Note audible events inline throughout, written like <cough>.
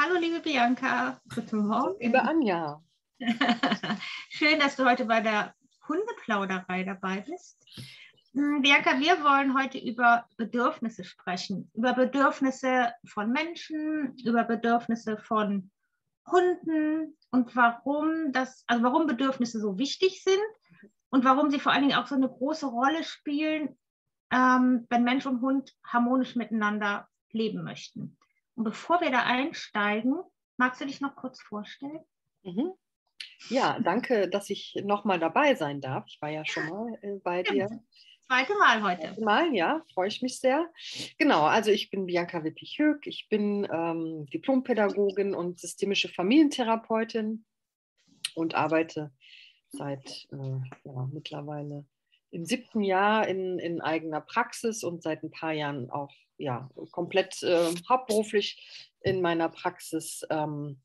Hallo, liebe Bianca. Guten Morgen. Liebe Anja. <laughs> Schön, dass du heute bei der Hundeplauderei dabei bist. Hm, Bianca, wir wollen heute über Bedürfnisse sprechen. Über Bedürfnisse von Menschen, über Bedürfnisse von Hunden und warum das, also warum Bedürfnisse so wichtig sind und warum sie vor allen Dingen auch so eine große Rolle spielen, ähm, wenn Mensch und Hund harmonisch miteinander leben möchten. Und bevor wir da einsteigen, magst du dich noch kurz vorstellen? Mhm. Ja, danke, dass ich nochmal dabei sein darf. Ich war ja schon mal äh, bei dir. Zweite Mal heute. Zweite Mal, ja, freue ich mich sehr. Genau, also ich bin Bianca Wippich-Höck. Ich bin ähm, Diplompädagogin und systemische Familientherapeutin und arbeite seit äh, ja, mittlerweile im siebten Jahr in, in eigener Praxis und seit ein paar Jahren auch ja, komplett äh, hauptberuflich in meiner Praxis. Ähm,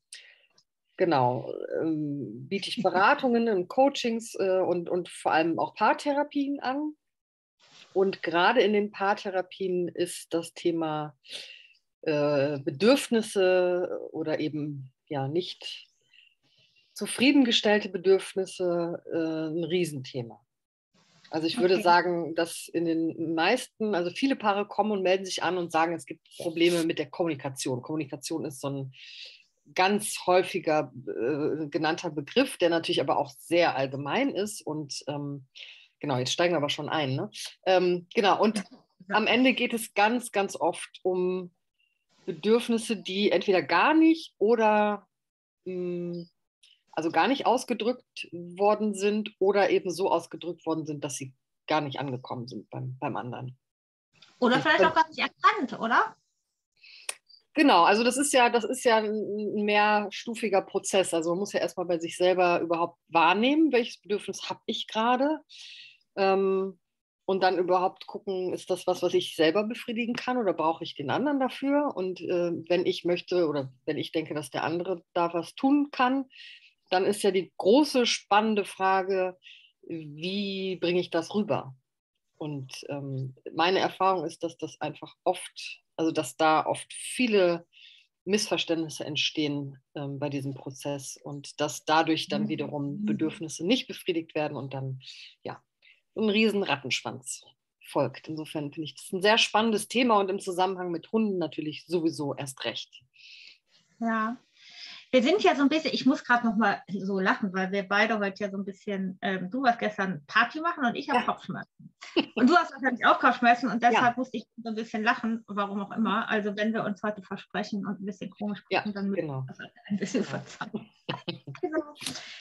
genau, ähm, biete ich Beratungen und Coachings äh, und, und vor allem auch Paartherapien an. Und gerade in den Paartherapien ist das Thema äh, Bedürfnisse oder eben ja nicht zufriedengestellte Bedürfnisse äh, ein Riesenthema. Also ich würde okay. sagen, dass in den meisten, also viele Paare kommen und melden sich an und sagen, es gibt Probleme mit der Kommunikation. Kommunikation ist so ein ganz häufiger äh, genannter Begriff, der natürlich aber auch sehr allgemein ist. Und ähm, genau, jetzt steigen wir aber schon ein. Ne? Ähm, genau, und ja. am Ende geht es ganz, ganz oft um Bedürfnisse, die entweder gar nicht oder mh, hm, also gar nicht ausgedrückt worden sind oder eben so ausgedrückt worden sind, dass sie gar nicht angekommen sind beim, beim anderen. Oder vielleicht auch gar nicht erkannt, oder? Genau, also das ist ja, das ist ja ein mehrstufiger Prozess. Also man muss ja erstmal bei sich selber überhaupt wahrnehmen, welches Bedürfnis habe ich gerade. Ähm, und dann überhaupt gucken, ist das was, was ich selber befriedigen kann oder brauche ich den anderen dafür? Und äh, wenn ich möchte oder wenn ich denke, dass der andere da was tun kann, dann ist ja die große spannende Frage, wie bringe ich das rüber? Und ähm, meine Erfahrung ist, dass das einfach oft, also dass da oft viele Missverständnisse entstehen ähm, bei diesem Prozess und dass dadurch dann mhm. wiederum Bedürfnisse nicht befriedigt werden und dann ja ein riesen Rattenschwanz folgt. Insofern finde ich das ein sehr spannendes Thema und im Zusammenhang mit Hunden natürlich sowieso erst recht. Ja, wir sind ja so ein bisschen, ich muss gerade noch mal so lachen, weil wir beide heute ja so ein bisschen, ähm, du warst gestern Party machen und ich habe ja. Kopfschmerzen. Und du hast wahrscheinlich auch Kopfschmerzen und deshalb ja. musste ich so ein bisschen lachen, warum auch immer. Also wenn wir uns heute versprechen und ein bisschen komisch sprechen, ja, dann müssen genau. wir das ein bisschen verzeihen.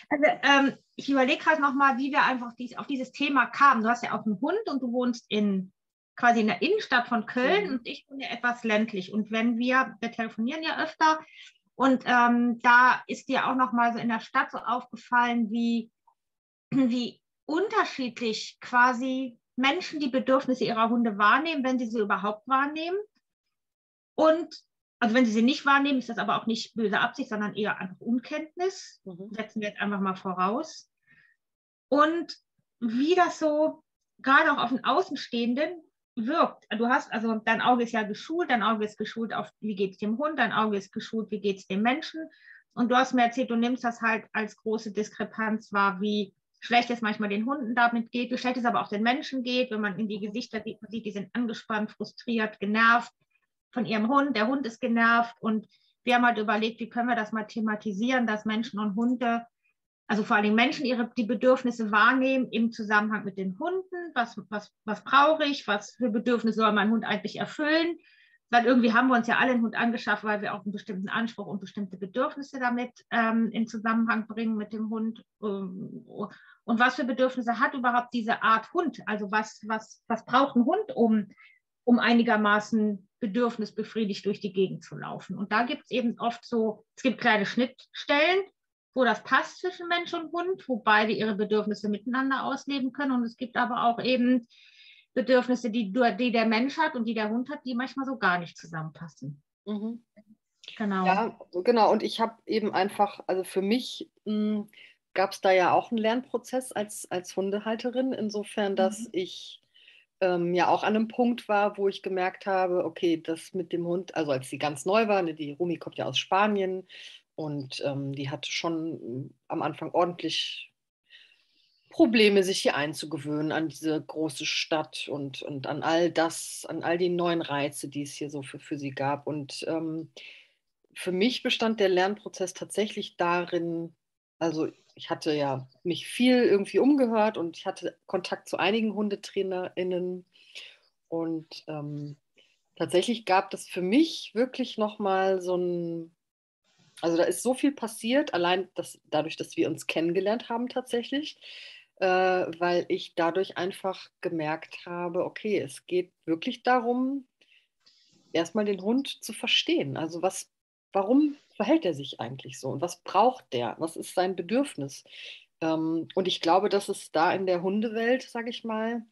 also ähm, ich überlege halt noch mal, wie wir einfach dies, auf dieses Thema kamen. Du hast ja auch einen Hund und du wohnst in quasi in der Innenstadt von Köln mhm. und ich wohne ja etwas ländlich. Und wenn wir, wir telefonieren ja öfter, und ähm, da ist dir auch noch mal so in der Stadt so aufgefallen, wie, wie unterschiedlich quasi Menschen die Bedürfnisse ihrer Hunde wahrnehmen, wenn sie sie überhaupt wahrnehmen. Und also wenn sie sie nicht wahrnehmen, ist das aber auch nicht böse Absicht, sondern eher einfach Unkenntnis. Mhm. Setzen wir jetzt einfach mal voraus. Und wie das so gerade auch auf den Außenstehenden wirkt. Du hast, also dein Auge ist ja geschult, dein Auge ist geschult auf, wie geht es dem Hund, dein Auge ist geschult, wie geht es dem Menschen. Und du hast mir erzählt, du nimmst das halt als große Diskrepanz wahr, wie schlecht es manchmal den Hunden damit geht, wie schlecht es aber auch den Menschen geht, wenn man in die Gesichter sieht, sieht, die sind angespannt, frustriert, genervt von ihrem Hund, der Hund ist genervt und wir haben halt überlegt, wie können wir das mal thematisieren, dass Menschen und Hunde also vor allem Menschen ihre, die Bedürfnisse wahrnehmen im Zusammenhang mit den Hunden. Was, was, was brauche ich? Was für Bedürfnisse soll mein Hund eigentlich erfüllen? Weil irgendwie haben wir uns ja alle einen Hund angeschafft, weil wir auch einen bestimmten Anspruch und bestimmte Bedürfnisse damit ähm, in Zusammenhang bringen mit dem Hund. Ähm, und was für Bedürfnisse hat überhaupt diese Art Hund? Also was, was, was braucht ein Hund, um, um einigermaßen bedürfnisbefriedigt durch die Gegend zu laufen? Und da gibt es eben oft so, es gibt kleine Schnittstellen, wo das passt zwischen Mensch und Hund, wo beide ihre Bedürfnisse miteinander ausleben können. Und es gibt aber auch eben Bedürfnisse, die, die der Mensch hat und die der Hund hat, die manchmal so gar nicht zusammenpassen. Mhm. Genau. Ja, genau. Und ich habe eben einfach, also für mich hm, gab es da ja auch einen Lernprozess als, als Hundehalterin, insofern, dass mhm. ich ähm, ja auch an einem Punkt war, wo ich gemerkt habe, okay, das mit dem Hund, also als sie ganz neu war, ne, die Rumi kommt ja aus Spanien und ähm, die hatte schon hm, am Anfang ordentlich Probleme, sich hier einzugewöhnen an diese große Stadt und, und an all das, an all die neuen Reize, die es hier so für, für sie gab. Und ähm, für mich bestand der Lernprozess tatsächlich darin, also ich hatte ja mich viel irgendwie umgehört und ich hatte Kontakt zu einigen HundetrainerInnen. Und ähm, tatsächlich gab das für mich wirklich nochmal so ein, also da ist so viel passiert, allein das, dadurch, dass wir uns kennengelernt haben tatsächlich, äh, weil ich dadurch einfach gemerkt habe, okay, es geht wirklich darum, erstmal den Hund zu verstehen. Also was, warum verhält er sich eigentlich so und was braucht der? Was ist sein Bedürfnis? Ähm, und ich glaube, dass es da in der Hundewelt, sage ich mal,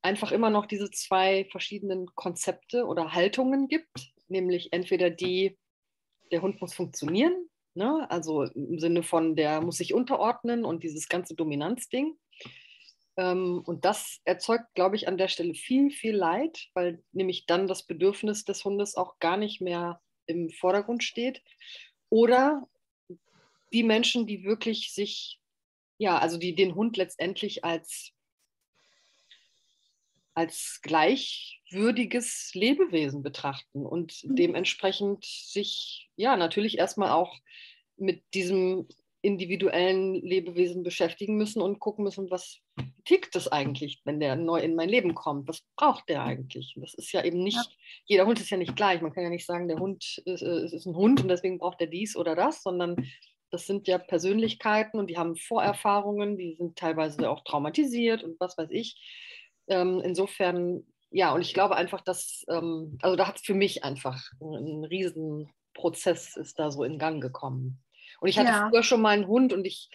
einfach immer noch diese zwei verschiedenen Konzepte oder Haltungen gibt, nämlich entweder die, der Hund muss funktionieren, ne? also im Sinne von, der muss sich unterordnen und dieses ganze Dominanzding. Ähm, und das erzeugt, glaube ich, an der Stelle viel, viel Leid, weil nämlich dann das Bedürfnis des Hundes auch gar nicht mehr im Vordergrund steht. Oder die Menschen, die wirklich sich, ja, also die den Hund letztendlich als, als gleichwürdiges Lebewesen betrachten und mhm. dementsprechend sich, ja, natürlich erstmal auch mit diesem individuellen Lebewesen beschäftigen müssen und gucken müssen, was tickt das eigentlich, wenn der neu in mein Leben kommt? Was braucht der eigentlich? das ist ja eben nicht, ja. jeder Hund ist ja nicht gleich. Man kann ja nicht sagen, der Hund ist, äh, ist ein Hund und deswegen braucht er dies oder das, sondern das sind ja Persönlichkeiten und die haben Vorerfahrungen, die sind teilweise auch traumatisiert und was weiß ich. Ähm, insofern, ja, und ich glaube einfach, dass, ähm, also da hat es für mich einfach ein Riesenprozess ist da so in Gang gekommen. Und ich hatte ja. früher schon mal einen Hund und ich,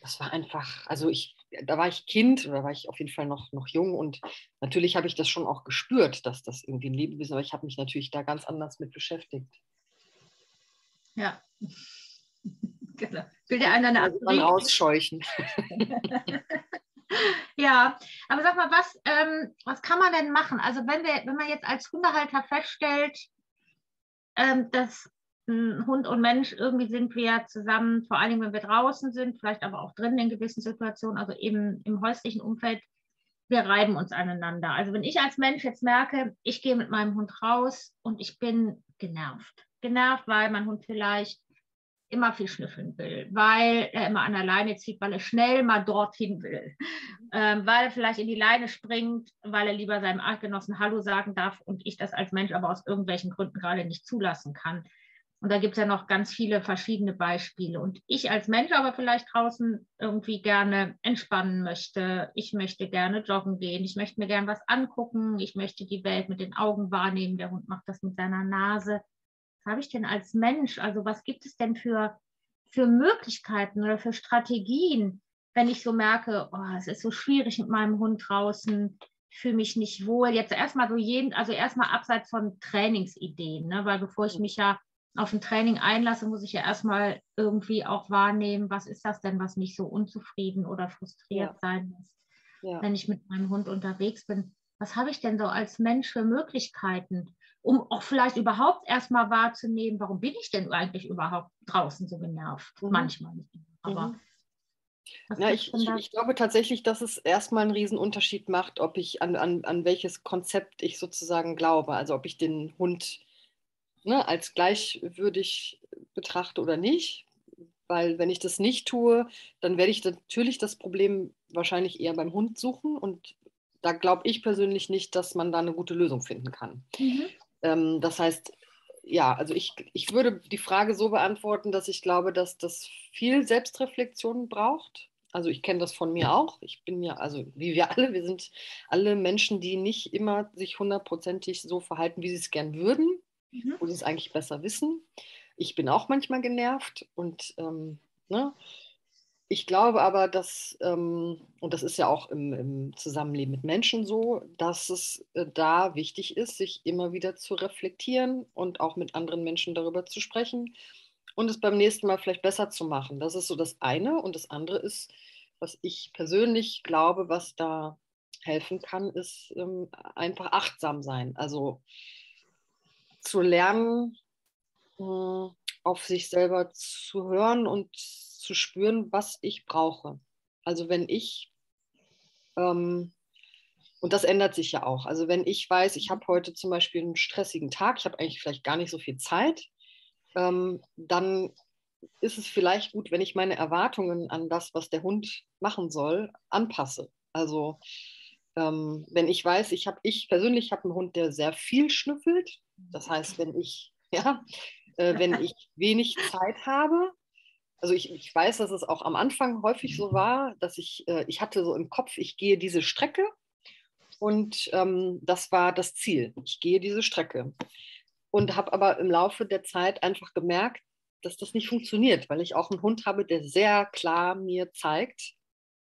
das war einfach, also ich, da war ich Kind oder war ich auf jeden Fall noch, noch jung und natürlich habe ich das schon auch gespürt, dass das irgendwie ein Lebewesen, aber ich habe mich natürlich da ganz anders mit beschäftigt. Ja. <laughs> genau. Will der einer eine also man rausscheuchen. <laughs> <laughs> ja, aber sag mal, was, ähm, was kann man denn machen? Also wenn wir, wenn man jetzt als Hundehalter feststellt, ähm, dass Hund und Mensch, irgendwie sind wir zusammen, vor allem wenn wir draußen sind, vielleicht aber auch drin in gewissen Situationen, also eben im häuslichen Umfeld, wir reiben uns aneinander. Also wenn ich als Mensch jetzt merke, ich gehe mit meinem Hund raus und ich bin genervt. Genervt, weil mein Hund vielleicht immer viel schnüffeln will, weil er immer an der Leine zieht, weil er schnell mal dorthin will, ähm, weil er vielleicht in die Leine springt, weil er lieber seinem Artgenossen Hallo sagen darf und ich das als Mensch aber aus irgendwelchen Gründen gerade nicht zulassen kann. Und da gibt es ja noch ganz viele verschiedene Beispiele. Und ich als Mensch aber vielleicht draußen irgendwie gerne entspannen möchte. Ich möchte gerne joggen gehen. Ich möchte mir gerne was angucken. Ich möchte die Welt mit den Augen wahrnehmen. Der Hund macht das mit seiner Nase. Habe ich denn als Mensch? Also was gibt es denn für, für Möglichkeiten oder für Strategien, wenn ich so merke, oh, es ist so schwierig mit meinem Hund draußen. Ich fühle mich nicht wohl. Jetzt erstmal so jeden, also erstmal abseits von Trainingsideen, ne? weil bevor ich mich ja auf ein Training einlasse, muss ich ja erstmal irgendwie auch wahrnehmen, was ist das denn, was mich so unzufrieden oder frustriert ja. sein lässt, ja. wenn ich mit meinem Hund unterwegs bin. Was habe ich denn so als Mensch für Möglichkeiten, um auch vielleicht überhaupt erstmal wahrzunehmen, warum bin ich denn eigentlich überhaupt draußen so genervt? Mhm. Manchmal nicht, aber. Mhm. Ja, ich, ich, ich, glaube tatsächlich, dass es erstmal einen Riesenunterschied macht, ob ich an, an, an welches Konzept ich sozusagen glaube. Also ob ich den Hund ne, als gleichwürdig betrachte oder nicht. Weil wenn ich das nicht tue, dann werde ich natürlich das Problem wahrscheinlich eher beim Hund suchen. Und da glaube ich persönlich nicht, dass man da eine gute Lösung finden kann. Mhm. Ähm, das heißt, ja, also ich, ich würde die Frage so beantworten, dass ich glaube, dass das viel Selbstreflexion braucht. Also ich kenne das von mir auch. Ich bin ja, also wie wir alle, wir sind alle Menschen, die nicht immer sich hundertprozentig so verhalten, wie sie es gern würden mhm. wo sie es eigentlich besser wissen. Ich bin auch manchmal genervt und ähm, ne? Ich glaube aber, dass, ähm, und das ist ja auch im, im, Zusammenleben mit Menschen so, dass es äh, da wichtig ist, sich immer wieder zu reflektieren und auch mit anderen Menschen darüber zu sprechen und es beim nächsten Mal vielleicht besser zu machen. Das ist so das eine. Und das andere ist, was ich persönlich glaube, was da helfen kann, ist ähm, einfach achtsam sein. Also zu lernen, äh, auf sich selber zu hören und zu spüren, was ich brauche. Also wenn ich, ähm, und das ändert sich ja auch, also wenn ich weiß, ich habe heute zum Beispiel einen stressigen Tag, ich habe eigentlich vielleicht gar nicht so viel Zeit, ähm, dann ist es vielleicht gut, wenn ich meine Erwartungen an das, was der Hund machen soll, anpasse. Also ähm, wenn ich weiß, ich habe, ich persönlich habe einen Hund, der sehr viel schnüffelt. Das heißt, wenn ich, <laughs> ja, äh, wenn ich wenig Zeit habe, also ich, ich weiß, dass es auch am Anfang häufig so war, dass ich, äh, ich hatte so im Kopf, ich gehe diese Strecke und ähm, das war das Ziel. Ich gehe diese Strecke. Und habe aber im Laufe der Zeit einfach gemerkt, dass das nicht funktioniert, weil ich auch einen Hund habe, der sehr klar mir zeigt,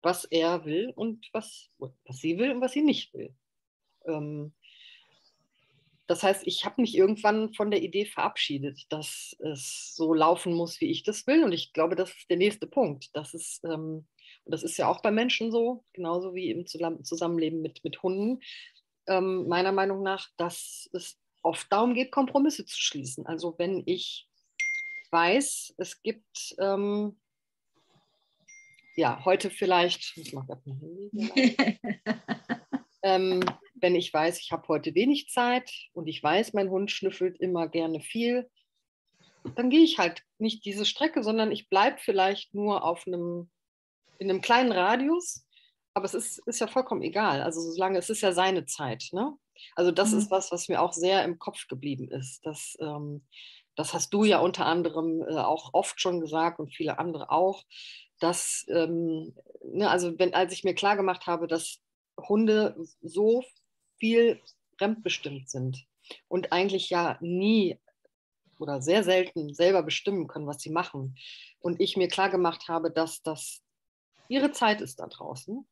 was er will und was, was sie will und was sie nicht will. Ähm, das heißt, ich habe mich irgendwann von der Idee verabschiedet, dass es so laufen muss, wie ich das will. Und ich glaube, das ist der nächste Punkt. Das ist, ähm, und das ist ja auch bei Menschen so, genauso wie im Zusammenleben mit, mit Hunden, ähm, meiner Meinung nach, dass es oft darum geht, Kompromisse zu schließen. Also wenn ich weiß, es gibt ähm, ja heute vielleicht, ich mache mein Handy <laughs> ähm, wenn ich weiß, ich habe heute wenig Zeit und ich weiß, mein Hund schnüffelt immer gerne viel, dann gehe ich halt nicht diese Strecke, sondern ich bleibe vielleicht nur auf einem, in einem kleinen Radius. Aber es ist, ist ja vollkommen egal. Also solange es ist ja seine Zeit. Ne? Also das mhm. ist was, was mir auch sehr im Kopf geblieben ist. Das, ähm, das hast du ja unter anderem äh, auch oft schon gesagt und viele andere auch, dass, ähm, ne, also wenn, als ich mir klar gemacht habe, dass Hunde so viel fremdbestimmt sind und eigentlich ja nie oder sehr selten selber bestimmen können, was sie machen. Und ich mir klar gemacht habe, dass das ihre Zeit ist da draußen.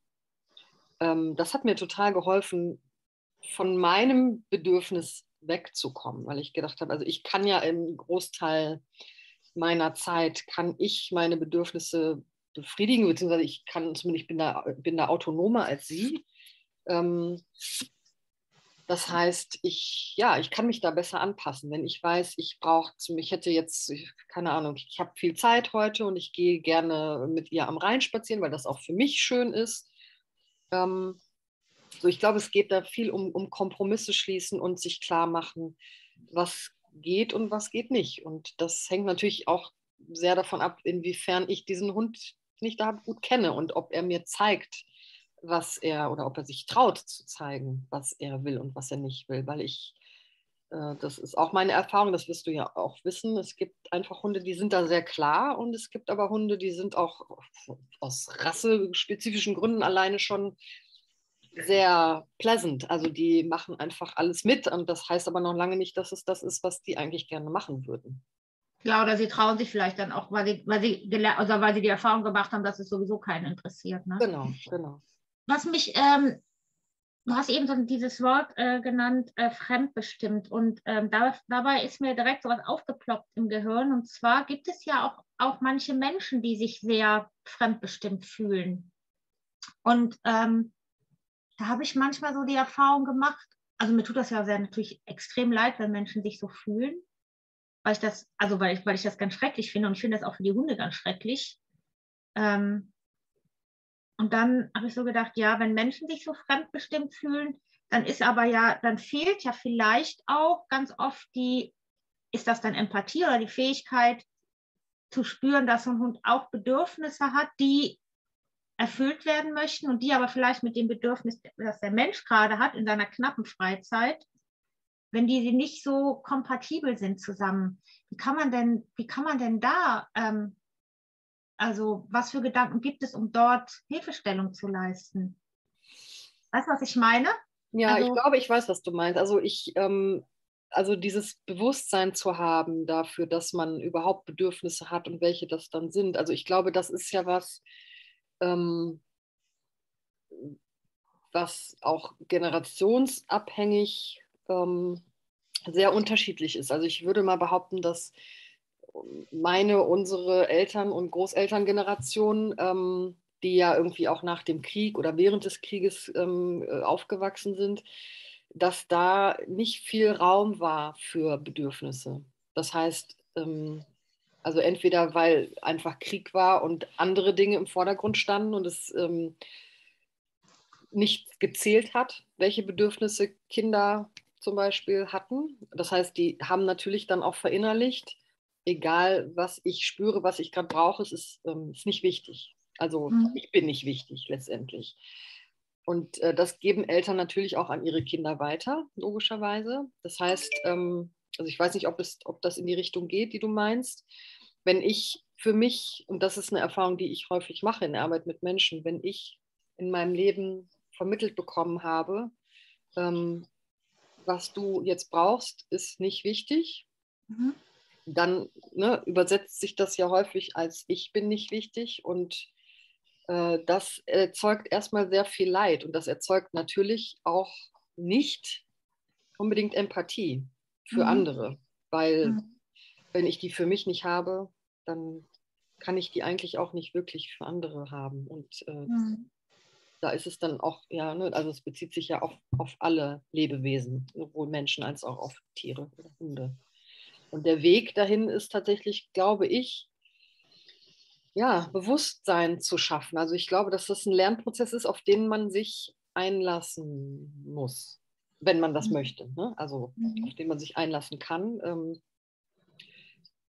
Ähm, das hat mir total geholfen, von meinem Bedürfnis wegzukommen, weil ich gedacht habe, also ich kann ja im Großteil meiner Zeit, kann ich meine Bedürfnisse befriedigen, beziehungsweise ich kann zumindest, ich bin da, bin da autonomer als sie. Ähm, das heißt, ich, ja, ich kann mich da besser anpassen. Wenn ich weiß, ich brauche, ich hätte jetzt, keine Ahnung, ich habe viel Zeit heute und ich gehe gerne mit ihr am Rhein spazieren, weil das auch für mich schön ist. Ähm, so, ich glaube, es geht da viel um, um Kompromisse schließen und sich klar machen, was geht und was geht nicht. Und das hängt natürlich auch sehr davon ab, inwiefern ich diesen Hund nicht da gut kenne und ob er mir zeigt, was er oder ob er sich traut zu zeigen, was er will und was er nicht will. Weil ich, äh, das ist auch meine Erfahrung, das wirst du ja auch wissen. Es gibt einfach Hunde, die sind da sehr klar und es gibt aber Hunde, die sind auch aus rassespezifischen Gründen alleine schon sehr pleasant. Also die machen einfach alles mit und das heißt aber noch lange nicht, dass es das ist, was die eigentlich gerne machen würden. Ja, oder sie trauen sich vielleicht dann auch, weil sie, weil sie, also weil sie die Erfahrung gemacht haben, dass es sowieso keinen interessiert. Ne? Genau, genau was mich, ähm, du hast eben so dieses Wort äh, genannt, äh, fremdbestimmt. Und ähm, da, dabei ist mir direkt so was aufgeploppt im Gehirn. Und zwar gibt es ja auch, auch manche Menschen, die sich sehr fremdbestimmt fühlen. Und ähm, da habe ich manchmal so die Erfahrung gemacht, also mir tut das ja sehr natürlich extrem leid, wenn Menschen sich so fühlen, weil ich das, also weil ich, weil ich das ganz schrecklich finde und ich finde das auch für die Hunde ganz schrecklich. Ähm, und dann habe ich so gedacht, ja, wenn Menschen sich so fremdbestimmt fühlen, dann ist aber ja, dann fehlt ja vielleicht auch ganz oft die, ist das dann Empathie oder die Fähigkeit zu spüren, dass ein Hund auch Bedürfnisse hat, die erfüllt werden möchten und die aber vielleicht mit dem Bedürfnis, das der Mensch gerade hat in seiner knappen Freizeit, wenn die nicht so kompatibel sind zusammen, wie kann man denn, wie kann man denn da ähm, also was für Gedanken gibt es, um dort Hilfestellung zu leisten? Weißt du, was ich meine? Ja, also, ich glaube, ich weiß, was du meinst. Also ich, ähm, also dieses Bewusstsein zu haben dafür, dass man überhaupt Bedürfnisse hat und welche das dann sind. Also ich glaube, das ist ja was, ähm, was auch generationsabhängig ähm, sehr unterschiedlich ist. Also ich würde mal behaupten, dass meine, unsere Eltern- und Großelterngeneration ähm, die ja irgendwie auch nach dem Krieg oder während des Krieges ähm, äh, aufgewachsen sind, dass da nicht viel Raum war für Bedürfnisse. Das heißt, ähm, also entweder weil einfach Krieg war und andere Dinge im Vordergrund standen und es ähm, nicht gezählt hat, welche Bedürfnisse Kinder zum Beispiel hatten. Das heißt, die haben natürlich dann auch verinnerlicht, egal was ich spüre, was ich gerade brauche, es ist, ähm, ist nicht wichtig. Also mhm. ich bin nicht wichtig letztendlich. Und äh, das geben Eltern natürlich auch an ihre Kinder weiter, logischerweise. Das heißt, ähm, also ich weiß nicht, ob, es, ob das in die Richtung geht, die du meinst. Wenn ich für mich, und das ist eine Erfahrung, die ich häufig mache in der Arbeit mit Menschen, wenn ich in meinem Leben vermittelt bekommen habe, ähm, was du jetzt brauchst, ist nicht wichtig, mhm. Dann ne, übersetzt sich das ja häufig als ich bin nicht wichtig und äh, das erzeugt erstmal sehr viel Leid und das erzeugt natürlich auch nicht unbedingt Empathie für mhm. andere, weil mhm. wenn ich die für mich nicht habe, dann kann ich die eigentlich auch nicht wirklich für andere haben. Und äh, mhm. da ist es dann auch, ja, ne, also es bezieht sich ja auf, auf alle Lebewesen, sowohl Menschen als auch auf Tiere oder Hunde. Und der Weg dahin ist tatsächlich, glaube ich, ja, Bewusstsein zu schaffen. Also ich glaube, dass das ein Lernprozess ist, auf den man sich einlassen muss, wenn man das mhm. möchte. Ne? Also mhm. auf den man sich einlassen kann. Ähm,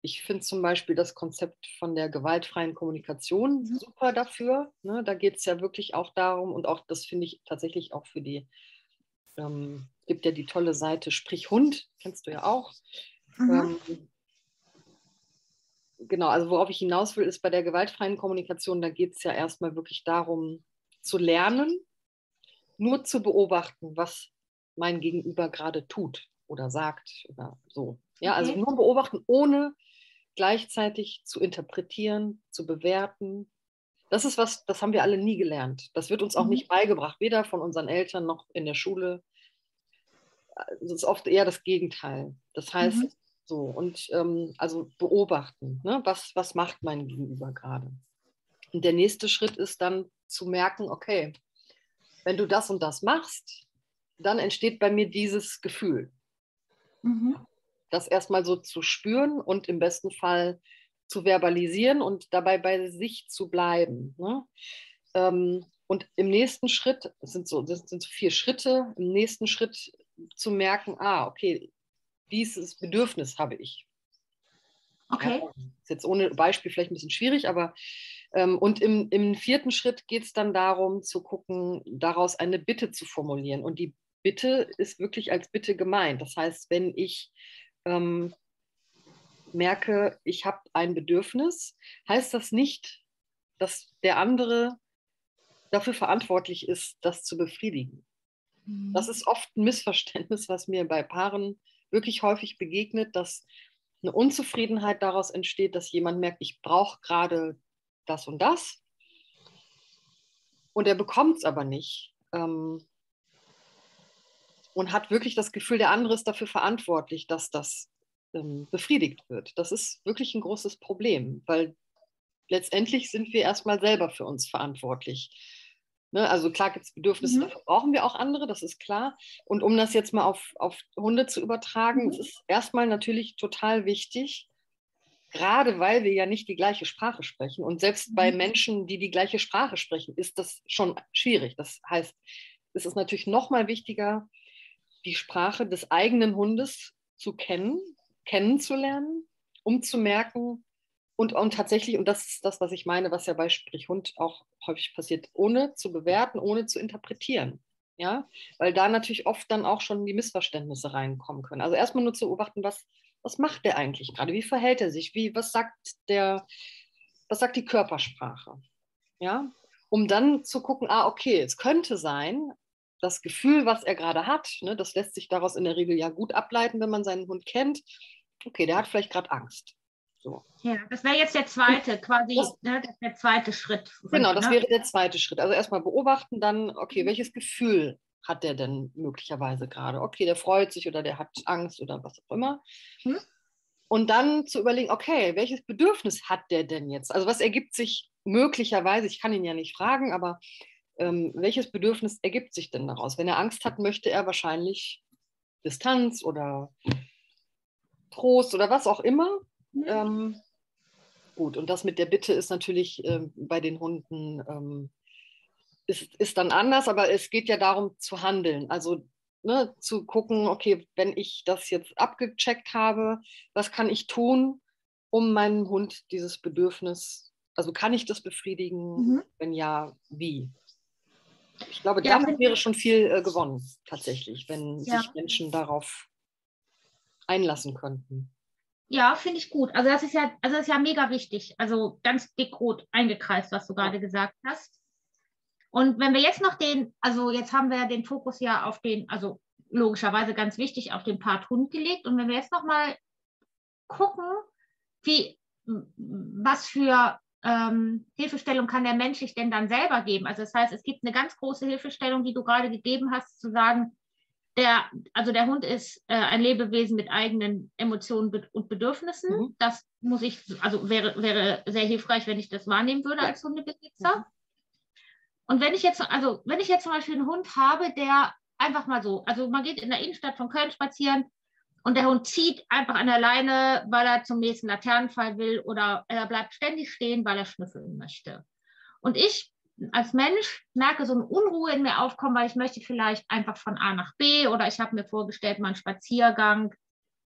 ich finde zum Beispiel das Konzept von der gewaltfreien Kommunikation mhm. super dafür. Ne? Da geht es ja wirklich auch darum, und auch das finde ich tatsächlich auch für die, ähm, gibt ja die tolle Seite Sprich Hund, kennst du ja auch. Mhm. Ähm, genau, also worauf ich hinaus will, ist bei der gewaltfreien Kommunikation, da geht es ja erstmal wirklich darum, zu lernen, nur zu beobachten, was mein Gegenüber gerade tut oder sagt oder so. Ja, also okay. also nur beobachten, ohne gleichzeitig zu interpretieren, zu bewerten. Das ist was, das haben wir alle nie gelernt. Das wird uns auch mhm. nicht beigebracht, weder von unseren Eltern noch in der Schule. Das ist oft eher das Gegenteil. Das heißt, mhm. So, und ähm, also beobachten, ne? was, was macht mein Gegenüber gerade. Und der nächste Schritt ist dann zu merken, okay, wenn du das und das machst, dann entsteht bei mir dieses Gefühl. Mhm. Das erstmal so zu spüren und im besten Fall zu verbalisieren und dabei bei sich zu bleiben. Ne? Ähm, und im nächsten Schritt, das sind so, das sind so vier Schritte, im nächsten Schritt zu merken, ah, okay, dieses Bedürfnis habe ich. Okay. Ja, ist jetzt ohne Beispiel vielleicht ein bisschen schwierig, aber ähm, und im, im vierten Schritt geht es dann darum zu gucken, daraus eine Bitte zu formulieren. Und die Bitte ist wirklich als Bitte gemeint. Das heißt, wenn ich ähm, merke, ich habe ein Bedürfnis, heißt das nicht, dass der andere dafür verantwortlich ist, das zu befriedigen. Mhm. Das ist oft ein Missverständnis, was mir bei Paaren wirklich häufig begegnet, dass eine Unzufriedenheit daraus entsteht, dass jemand merkt, ich brauche gerade das und das und er bekommt es aber nicht ähm, und hat wirklich das Gefühl, der andere ist dafür verantwortlich, dass das ähm, befriedigt wird. Das ist wirklich ein großes Problem, weil letztendlich sind wir erstmal selber für uns verantwortlich. Ne, also klar gibt es Bedürfnisse, mhm. dafür brauchen wir auch andere, das ist klar. Und um das jetzt mal auf, auf Hunde zu übertragen, mhm. es ist erstmal natürlich total wichtig, gerade weil wir ja nicht die gleiche Sprache sprechen. Und selbst mhm. bei Menschen, die die gleiche Sprache sprechen, ist das schon schwierig. Das heißt, es ist natürlich nochmal wichtiger, die Sprache des eigenen Hundes zu kennen, kennenzulernen, um zu merken, und, und tatsächlich, und das ist das, was ich meine, was ja bei Sprichhund auch häufig passiert, ohne zu bewerten, ohne zu interpretieren. Ja, weil da natürlich oft dann auch schon die Missverständnisse reinkommen können. Also erstmal nur zu beobachten, was, was macht der eigentlich gerade? Wie verhält er sich? Wie, was sagt der, was sagt die Körpersprache? Ja, um dann zu gucken, ah, okay, es könnte sein, das Gefühl, was er gerade hat, ne, das lässt sich daraus in der Regel ja gut ableiten, wenn man seinen Hund kennt. Okay, der hat vielleicht gerade Angst. So. Ja, das wäre jetzt der zweite, quasi das, ne, das der zweite Schritt. Genau, das ne? wäre der zweite Schritt. Also erstmal beobachten, dann, okay, welches Gefühl hat der denn möglicherweise gerade? Okay, der freut sich oder der hat Angst oder was auch immer. Hm? Und dann zu überlegen, okay, welches Bedürfnis hat der denn jetzt? Also was ergibt sich möglicherweise, ich kann ihn ja nicht fragen, aber ähm, welches Bedürfnis ergibt sich denn daraus? Wenn er Angst hat, möchte er wahrscheinlich Distanz oder Trost oder was auch immer. Mhm. Ähm, gut, und das mit der Bitte ist natürlich äh, bei den Hunden ähm, ist, ist dann anders, aber es geht ja darum zu handeln. Also ne, zu gucken, okay, wenn ich das jetzt abgecheckt habe, was kann ich tun, um meinem Hund dieses Bedürfnis, also kann ich das befriedigen? Mhm. Wenn ja, wie? Ich glaube, ja, damit wäre schon viel äh, gewonnen, tatsächlich, wenn ja. sich Menschen darauf einlassen könnten. Ja, finde ich gut. Also das ist ja, also das ist ja mega wichtig. Also ganz dick rot eingekreist, was du gerade gesagt hast. Und wenn wir jetzt noch den, also jetzt haben wir ja den Fokus ja auf den, also logischerweise ganz wichtig, auf den Part Hund gelegt. Und wenn wir jetzt nochmal gucken, wie, was für ähm, Hilfestellung kann der Mensch sich denn dann selber geben? Also das heißt, es gibt eine ganz große Hilfestellung, die du gerade gegeben hast, zu sagen, der, also der Hund ist äh, ein Lebewesen mit eigenen Emotionen und Bedürfnissen. Mhm. Das muss ich, also wäre, wäre sehr hilfreich, wenn ich das wahrnehmen würde als Hundebesitzer. Mhm. Und wenn ich jetzt, also wenn ich jetzt zum Beispiel einen Hund habe, der einfach mal so, also man geht in der Innenstadt von Köln spazieren und der Hund zieht einfach an der Leine, weil er zum nächsten Laternenfall will oder er bleibt ständig stehen, weil er schnüffeln möchte. Und ich als Mensch merke so eine Unruhe in mir aufkommen, weil ich möchte vielleicht einfach von A nach B oder ich habe mir vorgestellt, mal einen Spaziergang,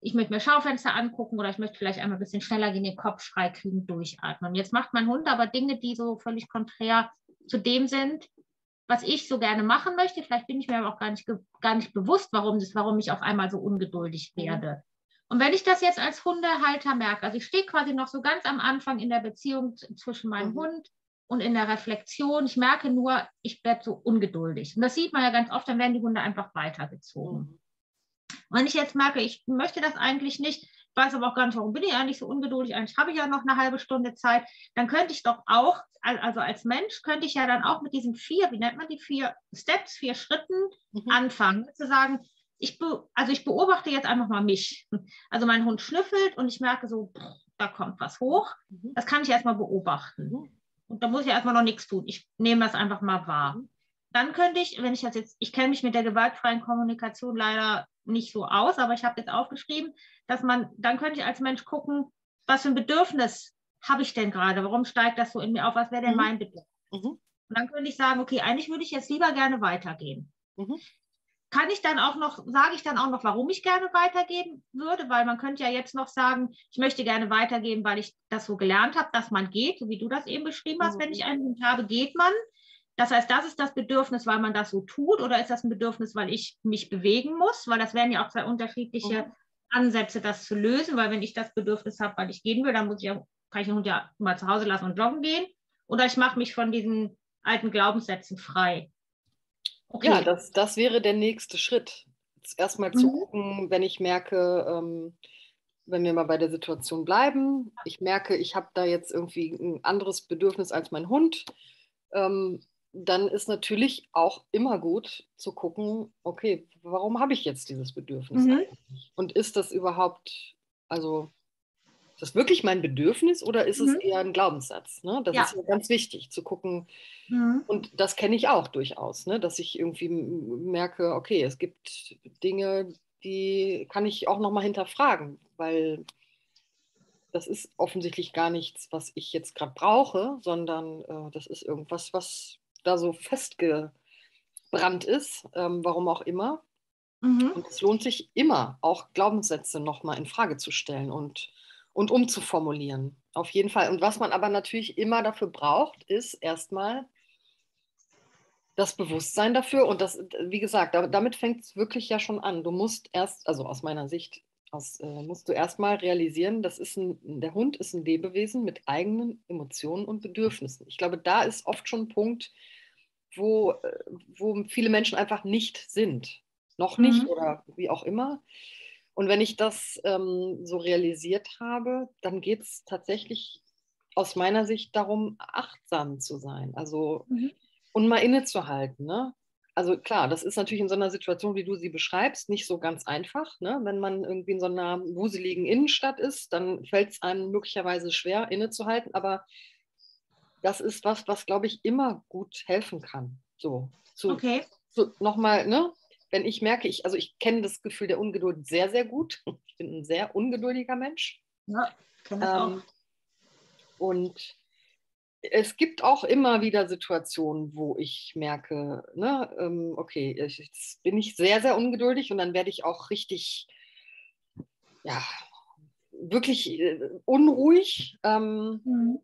ich möchte mir Schaufenster angucken oder ich möchte vielleicht einmal ein bisschen schneller gehen, den Kopf frei kriegen, durchatmen. Jetzt macht mein Hund aber Dinge, die so völlig konträr zu dem sind, was ich so gerne machen möchte. Vielleicht bin ich mir aber auch gar nicht, gar nicht bewusst, warum, das, warum ich auf einmal so ungeduldig mhm. werde. Und wenn ich das jetzt als Hundehalter merke, also ich stehe quasi noch so ganz am Anfang in der Beziehung zwischen meinem mhm. Hund und in der Reflexion. Ich merke nur, ich werde so ungeduldig. Und das sieht man ja ganz oft, dann werden die Hunde einfach weitergezogen. Mhm. Wenn ich jetzt merke, ich möchte das eigentlich nicht, ich weiß aber auch gar nicht, warum bin ich eigentlich so ungeduldig, eigentlich habe ich ja noch eine halbe Stunde Zeit, dann könnte ich doch auch, also als Mensch, könnte ich ja dann auch mit diesen vier, wie nennt man die vier Steps, vier Schritten mhm. anfangen, zu sagen, ich, also ich beobachte jetzt einfach mal mich. Also mein Hund schnüffelt und ich merke so, da kommt was hoch. Mhm. Das kann ich erstmal beobachten. Und da muss ich erstmal noch nichts tun. Ich nehme das einfach mal wahr. Mhm. Dann könnte ich, wenn ich das jetzt, ich kenne mich mit der gewaltfreien Kommunikation leider nicht so aus, aber ich habe jetzt aufgeschrieben, dass man, dann könnte ich als Mensch gucken, was für ein Bedürfnis habe ich denn gerade? Warum steigt das so in mir auf? Was wäre denn mhm. mein Bedürfnis? Mhm. Und dann könnte ich sagen, okay, eigentlich würde ich jetzt lieber gerne weitergehen. Mhm kann ich dann auch noch, sage ich dann auch noch, warum ich gerne weitergeben würde, weil man könnte ja jetzt noch sagen, ich möchte gerne weitergeben, weil ich das so gelernt habe, dass man geht, so wie du das eben beschrieben hast, mhm. wenn ich einen Hund habe, geht man. Das heißt, das ist das Bedürfnis, weil man das so tut, oder ist das ein Bedürfnis, weil ich mich bewegen muss? Weil das wären ja auch zwei unterschiedliche mhm. Ansätze, das zu lösen, weil wenn ich das Bedürfnis habe, weil ich gehen will, dann muss ich ja, kann ich den Hund ja mal zu Hause lassen und joggen gehen. Oder ich mache mich von diesen alten Glaubenssätzen frei. Okay. Ja, das, das wäre der nächste Schritt. Erstmal zu mhm. gucken, wenn ich merke, ähm, wenn wir mal bei der Situation bleiben, ich merke, ich habe da jetzt irgendwie ein anderes Bedürfnis als mein Hund, ähm, dann ist natürlich auch immer gut zu gucken, okay, warum habe ich jetzt dieses Bedürfnis mhm. Und ist das überhaupt, also das wirklich mein Bedürfnis oder ist mhm. es eher ein Glaubenssatz? Ne? Das ja. ist ganz wichtig zu gucken. Mhm. Und das kenne ich auch durchaus, ne? dass ich irgendwie merke, okay, es gibt Dinge, die kann ich auch nochmal hinterfragen, weil das ist offensichtlich gar nichts, was ich jetzt gerade brauche, sondern äh, das ist irgendwas, was da so festgebrannt ist, ähm, warum auch immer. Mhm. Und es lohnt sich immer, auch Glaubenssätze nochmal in Frage zu stellen und und umzuformulieren. Auf jeden Fall. Und was man aber natürlich immer dafür braucht, ist erstmal das Bewusstsein dafür. Und das, wie gesagt, damit fängt es wirklich ja schon an. Du musst erst, also aus meiner Sicht, aus, äh, musst du erstmal realisieren, das ist ein, der Hund ist ein Lebewesen mit eigenen Emotionen und Bedürfnissen. Ich glaube, da ist oft schon ein Punkt, wo, äh, wo viele Menschen einfach nicht sind. Noch nicht mhm. oder wie auch immer. Und wenn ich das ähm, so realisiert habe, dann geht es tatsächlich aus meiner Sicht darum, achtsam zu sein. Also mhm. und mal innezuhalten. Ne? Also klar, das ist natürlich in so einer Situation, wie du sie beschreibst, nicht so ganz einfach. Ne? Wenn man irgendwie in so einer wuseligen Innenstadt ist, dann fällt es einem möglicherweise schwer, innezuhalten. Aber das ist was, was, glaube ich, immer gut helfen kann. So, zu, okay. So, nochmal, ne? Wenn ich merke, ich, also ich kenne das Gefühl der Ungeduld sehr, sehr gut. <laughs> Ich bin ein sehr ungeduldiger Mensch. Ja, kenne ich ähm, auch. Und es gibt auch immer wieder Situationen, wo ich merke, ne, ähm, okay, jetzt bin ich sehr, sehr ungeduldig und dann werde ich auch richtig, ja, wirklich äh, unruhig. Ähm, mhm.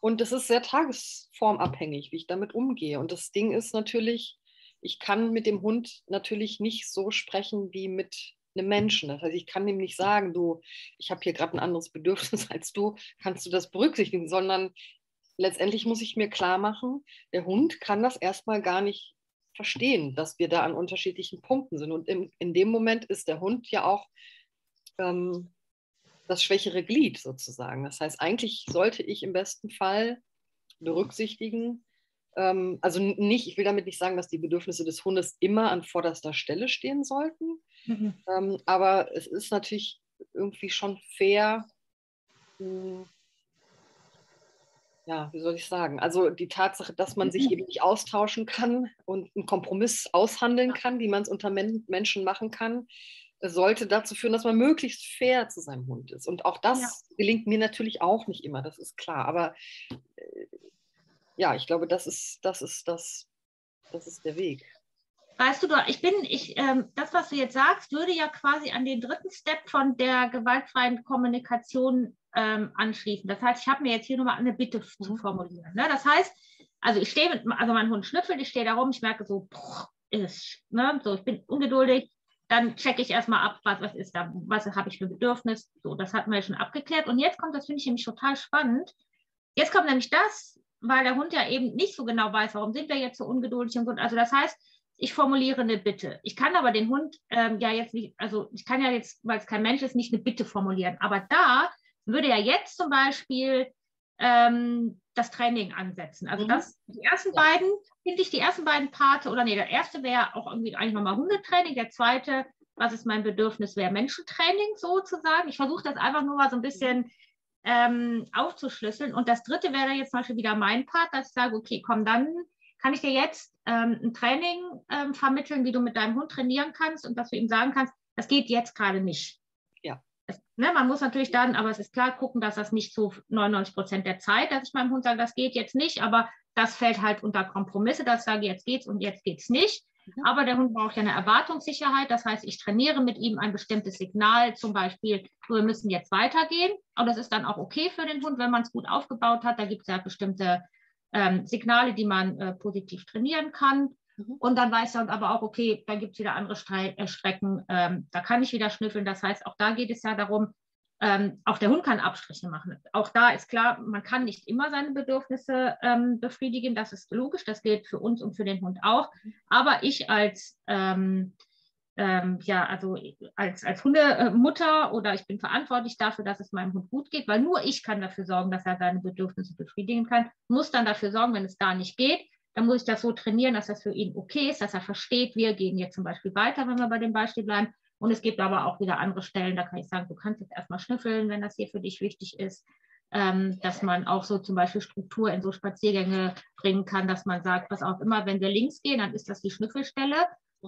Und es ist sehr tagesformabhängig, wie ich damit umgehe. Und das Ding ist natürlich, ich kann mit dem Hund natürlich nicht so sprechen wie mit einem Menschen. Das heißt, ich kann ihm nicht sagen, du, ich habe hier gerade ein anderes Bedürfnis <laughs> als du, kannst du das berücksichtigen, sondern letztendlich muss ich mir klar machen, der Hund kann das erstmal gar nicht verstehen, dass wir da an unterschiedlichen Punkten sind. Und in, in dem Moment ist der Hund ja auch ähm, das schwächere Glied sozusagen. Das heißt, eigentlich sollte ich im besten Fall berücksichtigen, ähm, also nicht, ich will damit nicht sagen, dass die Bedürfnisse des Hundes immer an vorderster Stelle stehen sollten, mhm. ähm, aber es ist natürlich irgendwie schon fair, mh, hm, ja, wie soll ich sagen? Also die Tatsache, dass man sich mhm. eben nicht austauschen kann und einen Kompromiss aushandeln kann, wie man es unter Men Menschen machen kann, sollte dazu führen, dass man möglichst fair zu seinem Hund ist. Und auch das ja. gelingt mir natürlich auch nicht immer, das ist klar. Aber ja, ich glaube, das ist, das ist das, das ist der Weg. Weißt du, ich bin, ich, ähm, das, was du jetzt sagst, würde ja quasi an den dritten Step von der gewaltfreien Kommunikation ähm, anschließen. Das heißt, ich habe mir jetzt hier nochmal eine Bitte mhm. zu formulieren. Ne? Das heißt, also ich stehe mit, also mein Hund schnüffelt, ich stehe da rum, ich merke so, boah, ist, ne? so, ich bin ungeduldig, dann checke ich erstmal ab, was, was ist da, was habe ich für Bedürfnis. So, das hatten wir ja schon abgeklärt. Und jetzt kommt, das finde ich nämlich total spannend. Jetzt kommt nämlich das, weil der Hund ja eben nicht so genau weiß, warum sind wir jetzt so ungeduldig und so. Also das heißt, ich formuliere eine Bitte. Ich kann aber den Hund ähm, ja jetzt nicht, also ich kann ja jetzt, weil es kein Mensch ist, nicht eine Bitte formulieren. Aber da würde ja jetzt zum Beispiel ähm, das Training ansetzen. Also mhm. das, die ersten ja. beiden, finde ich, die ersten beiden Parte, oder nee, der erste wäre auch irgendwie eigentlich nochmal Hundetraining, der zweite, was ist mein Bedürfnis, wäre Menschentraining sozusagen. Ich versuche das einfach nur mal so ein bisschen ähm, aufzuschlüsseln. Und das dritte wäre jetzt zum Beispiel wieder mein Part, dass ich sage, okay, komm, dann kann ich dir jetzt ähm, ein Training ähm, vermitteln, wie du mit deinem Hund trainieren kannst und dass du ihm sagen kannst, das geht jetzt gerade nicht. Es, ne, man muss natürlich dann, aber es ist klar, gucken, dass das nicht zu 99 Prozent der Zeit, dass ich meinem Hund sage, das geht jetzt nicht, aber das fällt halt unter Kompromisse, dass ich sage, jetzt geht's und jetzt geht's nicht. Mhm. Aber der Hund braucht ja eine Erwartungssicherheit. Das heißt, ich trainiere mit ihm ein bestimmtes Signal, zum Beispiel, wir müssen jetzt weitergehen. Und das ist dann auch okay für den Hund, wenn man es gut aufgebaut hat. Da gibt es ja bestimmte ähm, Signale, die man äh, positiv trainieren kann. Mhm. Und dann weiß er aber auch, okay, dann gibt es wieder andere äh, Strecken, ähm, da kann ich wieder schnüffeln. Das heißt, auch da geht es ja darum, ähm, auch der Hund kann Abstriche machen. Auch da ist klar, man kann nicht immer seine Bedürfnisse ähm, befriedigen. Das ist logisch, das gilt für uns und für den Hund auch. Aber ich als ähm, ähm, ja, also als, als Hundemutter oder ich bin verantwortlich dafür, dass es meinem Hund gut geht, weil nur ich kann dafür sorgen, dass er seine Bedürfnisse befriedigen kann, muss dann dafür sorgen, wenn es da nicht geht, dann muss ich das so trainieren, dass das für ihn okay ist, dass er versteht, wir gehen jetzt zum Beispiel weiter, wenn wir bei dem Beispiel bleiben. Und es gibt aber auch wieder andere Stellen, da kann ich sagen, du kannst jetzt erstmal schnüffeln, wenn das hier für dich wichtig ist. Ähm, dass man auch so zum Beispiel Struktur in so Spaziergänge bringen kann, dass man sagt, was auch immer, wenn wir links gehen, dann ist das die Schnüffelstelle.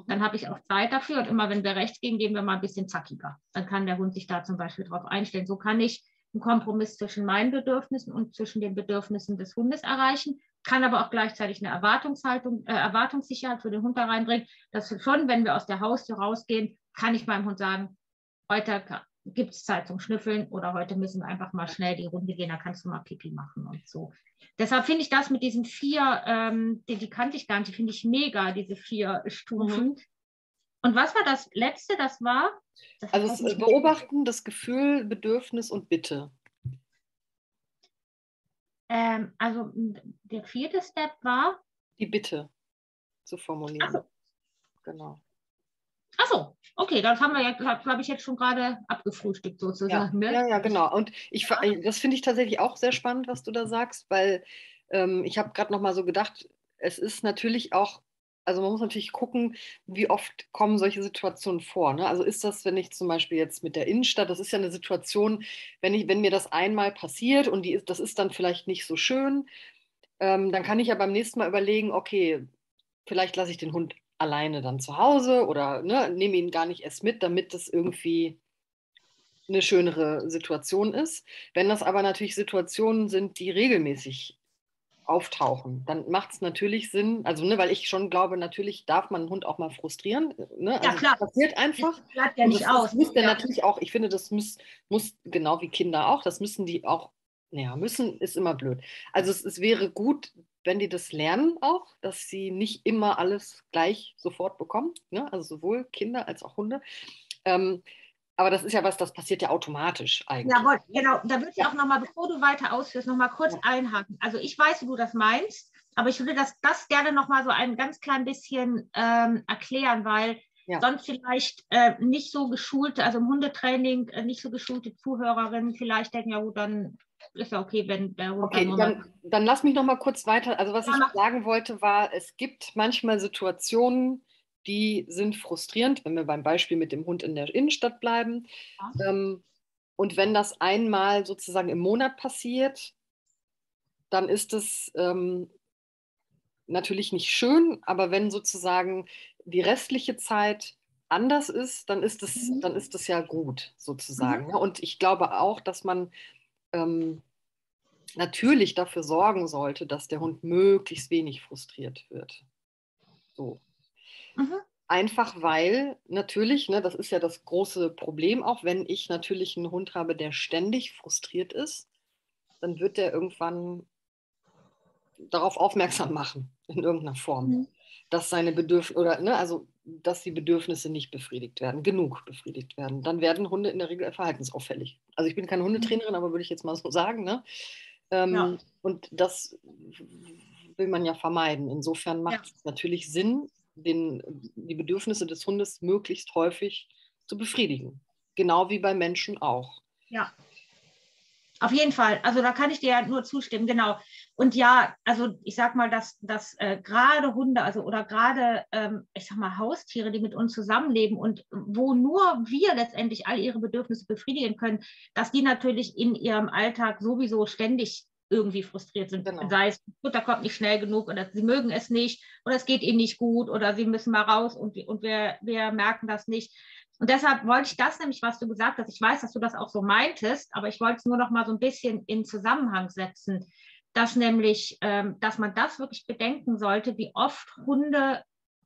Dann habe ich auch Zeit dafür. Und immer wenn wir rechts gehen, gehen wir mal ein bisschen zackiger. Dann kann der Hund sich da zum Beispiel drauf einstellen. So kann ich einen Kompromiss zwischen meinen Bedürfnissen und zwischen den Bedürfnissen des Hundes erreichen kann aber auch gleichzeitig eine Erwartungshaltung, äh, Erwartungssicherheit für den Hund da reinbringen, dass schon, wenn wir aus der Haustür rausgehen, kann ich meinem Hund sagen, heute gibt es Zeit zum Schnüffeln oder heute müssen wir einfach mal schnell die Runde gehen, da kannst du mal Pipi machen und so. Deshalb finde ich das mit diesen vier, ähm, die, die, kannte ich gar nicht, die finde ich mega, diese vier Stufen. Mhm. Und was war das letzte? Das war? Das also das Beobachten, das Gefühl, Bedürfnis und Bitte. Ähm, also der vierte Step war? Die Bitte zu formulieren. So. Genau. Achso, okay, das haben wir ja, glaube ich, jetzt schon gerade abgefrühstückt sozusagen. Ja, ne? ja, ja, genau. Und ich, das finde ich tatsächlich auch sehr spannend, was du da sagst, weil ähm, ich habe gerade noch mal so gedacht, es ist natürlich auch also man muss natürlich gucken, wie oft kommen solche Situationen vor. Ne? Also ist das, wenn ich zum Beispiel jetzt mit der Innenstadt, das ist ja eine Situation, wenn, ich, wenn mir das einmal passiert und die, das ist dann vielleicht nicht so schön, ähm, dann kann ich ja beim nächsten Mal überlegen, okay, vielleicht lasse ich den Hund alleine dann zu Hause oder ne, nehme ihn gar nicht erst mit, damit das irgendwie eine schönere Situation ist. Wenn das aber natürlich Situationen sind, die regelmäßig auftauchen, dann macht es natürlich Sinn, also ne, weil ich schon glaube, natürlich darf man einen Hund auch mal frustrieren. Ne? Ja, also klar. Das passiert einfach. Das bleibt ja nicht das, aus. Das muss der ja. natürlich auch, ich finde, das muss, muss, genau wie Kinder auch, das müssen die auch, naja, müssen ist immer blöd. Also es, es wäre gut, wenn die das lernen auch, dass sie nicht immer alles gleich sofort bekommen, ne? also sowohl Kinder als auch Hunde. Ähm, aber das ist ja was, das passiert ja automatisch eigentlich. Jawohl, genau. Da würde ich auch nochmal, bevor du weiter ausführst, nochmal kurz einhaken. Also ich weiß, wie du das meinst, aber ich würde das, das gerne nochmal so ein ganz klein bisschen ähm, erklären, weil Ja. sonst vielleicht äh, nicht so geschulte, also im Hundetraining äh, nicht so geschulte Zuhörerinnen vielleicht denken, ja gut, dann ist ja okay, wenn Hund Okay, dann dann, lass mich noch mal kurz weiter. Also was Ja, ich sagen wollte war, es gibt manchmal Situationen, die sind frustrierend, wenn wir beim Beispiel mit dem Hund in der Innenstadt bleiben. Ähm, und wenn das einmal sozusagen im Monat passiert, dann ist es ähm, natürlich nicht schön, aber wenn sozusagen die restliche Zeit anders ist, dann ist es, Mhm. dann ist es ja gut sozusagen. ne? Und ich glaube auch, dass man ähm, natürlich dafür sorgen sollte, dass der Hund möglichst wenig frustriert wird. So. Mhm. Einfach weil natürlich, ne, das ist ja das große Problem auch, wenn ich natürlich einen Hund habe, der ständig frustriert ist, dann wird der irgendwann darauf aufmerksam <laughs> machen, in irgendeiner Form, Mhm. Dass seine Bedürfnisse oder ne, also dass die Bedürfnisse nicht befriedigt werden, genug befriedigt werden. Dann werden Hunde in der Regel verhaltensauffällig. Also ich bin keine Hundetrainerin, aber würde ich jetzt mal so sagen. Ne? Ähm, Ja. Und das will man ja vermeiden. Insofern macht es natürlich Sinn, den, die Bedürfnisse des Hundes möglichst häufig zu befriedigen. Genau wie bei Menschen auch. Ja. Auf jeden Fall. Also da kann ich dir ja nur zustimmen, genau. Und ja, also ich sag mal, dass, dass äh, gerade Hunde, also oder gerade, ähm, ich sag mal, Haustiere, die mit uns zusammenleben und wo nur wir letztendlich all ihre Bedürfnisse befriedigen können, dass die natürlich in ihrem Alltag sowieso ständig irgendwie frustriert sind. Genau. Sei es, Futter kommt nicht schnell genug oder sie mögen es nicht oder es geht ihnen nicht gut oder sie müssen mal raus und, und wir, wir merken das nicht. Und deshalb wollte ich das nämlich, was du gesagt hast, ich weiß, dass du das auch so meintest, aber ich wollte es nur noch mal so ein bisschen in Zusammenhang setzen, dass nämlich, ähm, dass man das wirklich bedenken sollte, wie oft Hunde